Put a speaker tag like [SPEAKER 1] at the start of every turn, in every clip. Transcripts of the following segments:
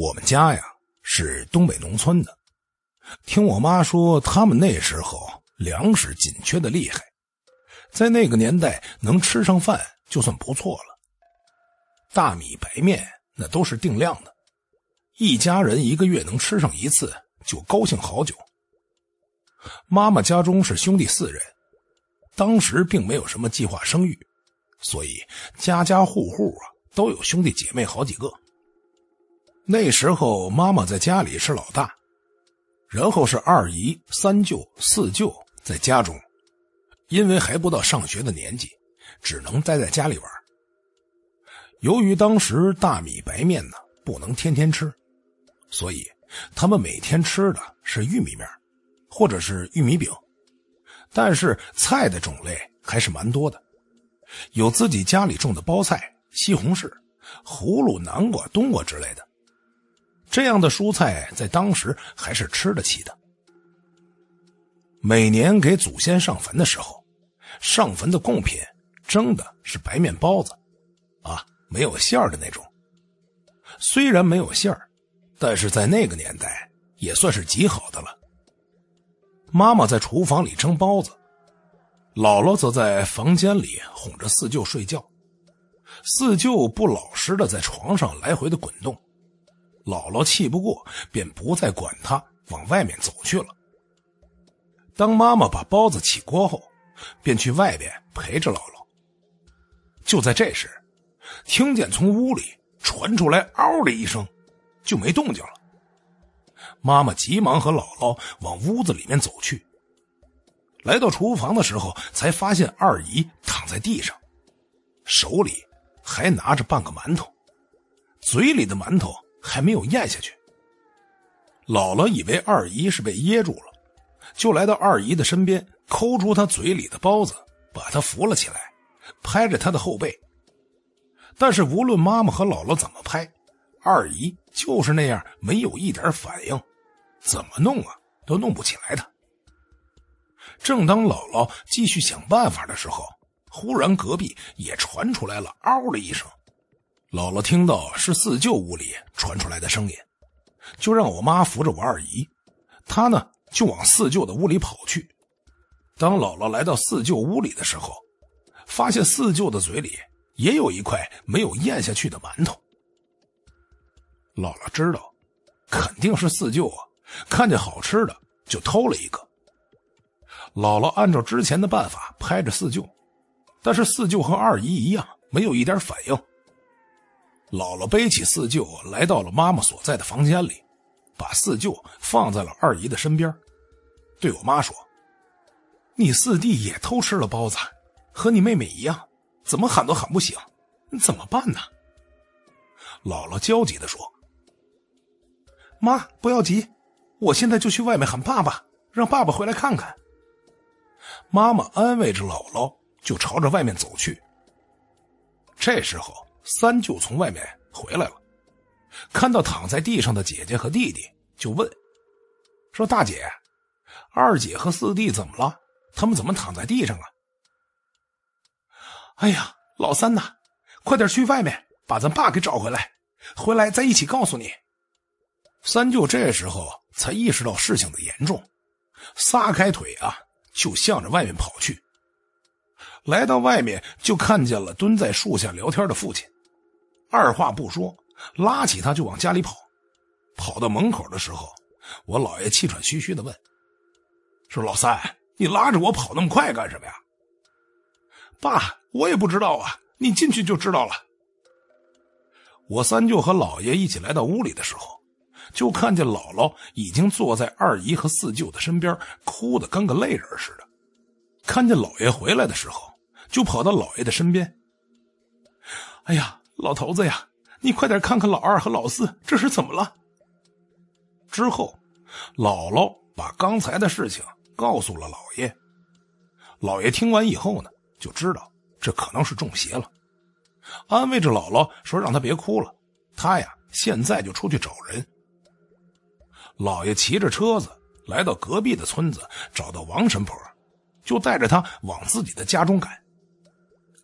[SPEAKER 1] 我们家呀是东北农村的，听我妈说，他们那时候粮食紧缺的厉害，在那个年代能吃上饭就算不错了。大米白面那都是定量的，一家人一个月能吃上一次就高兴好久。妈妈家中是兄弟四人，当时并没有什么计划生育，所以家家户户啊都有兄弟姐妹好几个。那时候妈妈在家里是老大，然后是二姨、三舅、四舅在家中，因为还不到上学的年纪，只能待在家里玩。由于当时大米白面呢不能天天吃，所以他们每天吃的是玉米面。或者是玉米饼，但是菜的种类还是蛮多的，有自己家里种的包菜、西红柿、葫芦、南瓜、冬瓜之类的。这样的蔬菜在当时还是吃得起的。每年给祖先上坟的时候，上坟的贡品蒸的是白面包子，啊，没有馅儿的那种。虽然没有馅儿，但是在那个年代也算是极好的了。妈妈在厨房里蒸包子，姥姥则在房间里哄着四舅睡觉。四舅不老实的在床上来回的滚动，姥姥气不过，便不再管他，往外面走去了。当妈妈把包子起锅后，便去外边陪着姥姥。就在这时，听见从屋里传出来“嗷”的一声，就没动静了。妈妈急忙和姥姥往屋子里面走去。来到厨房的时候，才发现二姨躺在地上，手里还拿着半个馒头，嘴里的馒头还没有咽下去。姥姥以为二姨是被噎住了，就来到二姨的身边，抠出她嘴里的包子，把她扶了起来，拍着她的后背。但是无论妈妈和姥姥怎么拍，二姨就是那样，没有一点反应。怎么弄啊，都弄不起来的。正当姥姥继续想办法的时候，忽然隔壁也传出来了“嗷”的一声。姥姥听到是四舅屋里传出来的声音，就让我妈扶着我二姨，她呢就往四舅的屋里跑去。当姥姥来到四舅屋里的时候，发现四舅的嘴里也有一块没有咽下去的馒头。姥姥知道，肯定是四舅啊。看见好吃的就偷了一个。姥姥按照之前的办法拍着四舅，但是四舅和二姨一样没有一点反应。姥姥背起四舅来到了妈妈所在的房间里，把四舅放在了二姨的身边，对我妈说：“你四弟也偷吃了包子，和你妹妹一样，怎么喊都喊不醒，怎么办呢？”姥姥焦急地说：“妈，不要急。”我现在就去外面喊爸爸，让爸爸回来看看。妈妈安慰着姥姥，就朝着外面走去。这时候，三舅从外面回来了，看到躺在地上的姐姐和弟弟，就问：“说大姐，二姐和四弟怎么了？他们怎么躺在地上啊？”哎呀，老三呐，快点去外面把咱爸给找回来，回来再一起告诉你。三舅这时候才意识到事情的严重，撒开腿啊，就向着外面跑去。来到外面，就看见了蹲在树下聊天的父亲，二话不说，拉起他就往家里跑。跑到门口的时候，我姥爷气喘吁吁的问：“说老三，你拉着我跑那么快干什么呀？”“爸，我也不知道啊，你进去就知道了。”我三舅和姥爷一起来到屋里的时候。就看见姥姥已经坐在二姨和四舅的身边，哭得跟个泪人似的。看见姥爷回来的时候，就跑到姥爷的身边。哎呀，老头子呀，你快点看看老二和老四这是怎么了。之后，姥姥把刚才的事情告诉了老爷。老爷听完以后呢，就知道这可能是中邪了，安慰着姥姥说：“让他别哭了，他呀现在就出去找人。”老爷骑着车子来到隔壁的村子，找到王神婆，就带着他往自己的家中赶。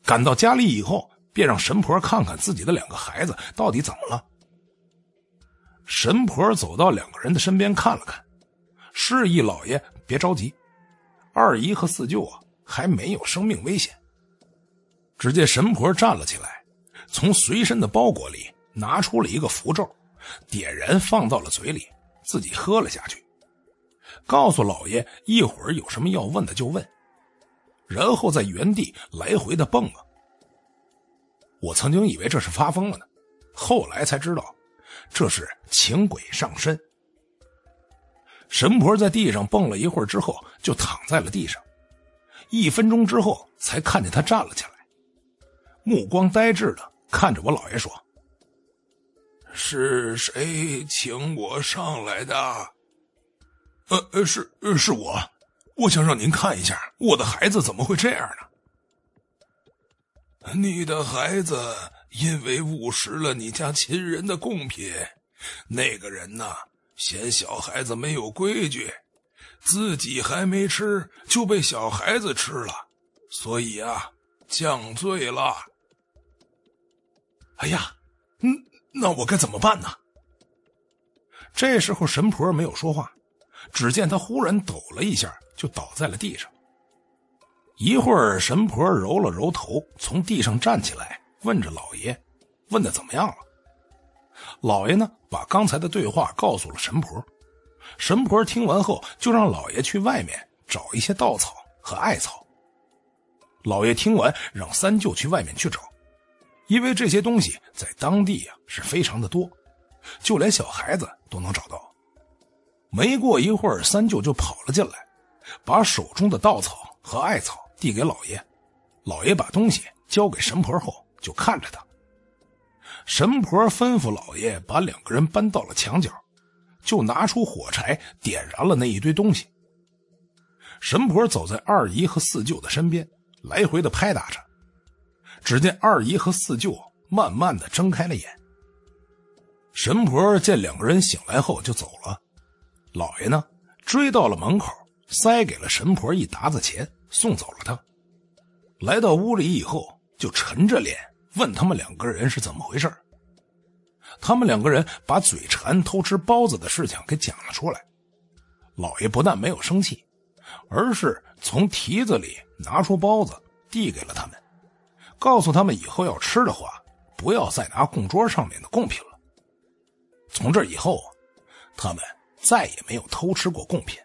[SPEAKER 1] 赶到家里以后，便让神婆看看自己的两个孩子到底怎么了。神婆走到两个人的身边看了看，示意老爷别着急，二姨和四舅啊还没有生命危险。只见神婆站了起来，从随身的包裹里拿出了一个符咒，点燃放到了嘴里，自己喝了下去，告诉老爷一会儿有什么要问的就问，然后在原地来回的蹦啊。我曾经以为这是发疯了呢，后来才知道。这是请鬼上身。神婆在地上蹦了一会儿之后，就躺在了地上。一分钟之后，才看见他站了起来，目光呆滞的看着我姥爷说：“
[SPEAKER 2] 是谁请我上来的？”“
[SPEAKER 1] 呃呃，是是我，我想让您看一下我的孩子怎么会这样呢？”“
[SPEAKER 2] 你的孩子。”因为误食了你家亲人的贡品，那个人呐嫌小孩子没有规矩，自己还没吃就被小孩子吃了，所以啊降罪了。
[SPEAKER 1] 哎呀，嗯，那我该怎么办呢？这时候神婆没有说话，只见她忽然抖了一下，就倒在了地上。一会儿，神婆揉了揉头，从地上站起来。问着老爷，问的怎么样了？老爷呢，把刚才的对话告诉了神婆。神婆听完后，就让老爷去外面找一些稻草和艾草。老爷听完，让三舅去外面去找，因为这些东西在当地呀是非常的多，就连小孩子都能找到。没过一会儿，三舅就跑了进来，把手中的稻草和艾草递给老爷。老爷把东西交给神婆后。就看着他，神婆吩咐老爷把两个人搬到了墙角，就拿出火柴点燃了那一堆东西。神婆走在二姨和四舅的身边，来回的拍打着。只见二姨和四舅慢慢的睁开了眼。神婆见两个人醒来后就走了，老爷呢追到了门口，塞给了神婆一沓子钱，送走了他。来到屋里以后。就沉着脸问他们两个人是怎么回事他们两个人把嘴馋偷吃包子的事情给讲了出来。老爷不但没有生气，而是从提子里拿出包子递给了他们，告诉他们以后要吃的话，不要再拿供桌上面的贡品了。从这以后，他们再也没有偷吃过贡品。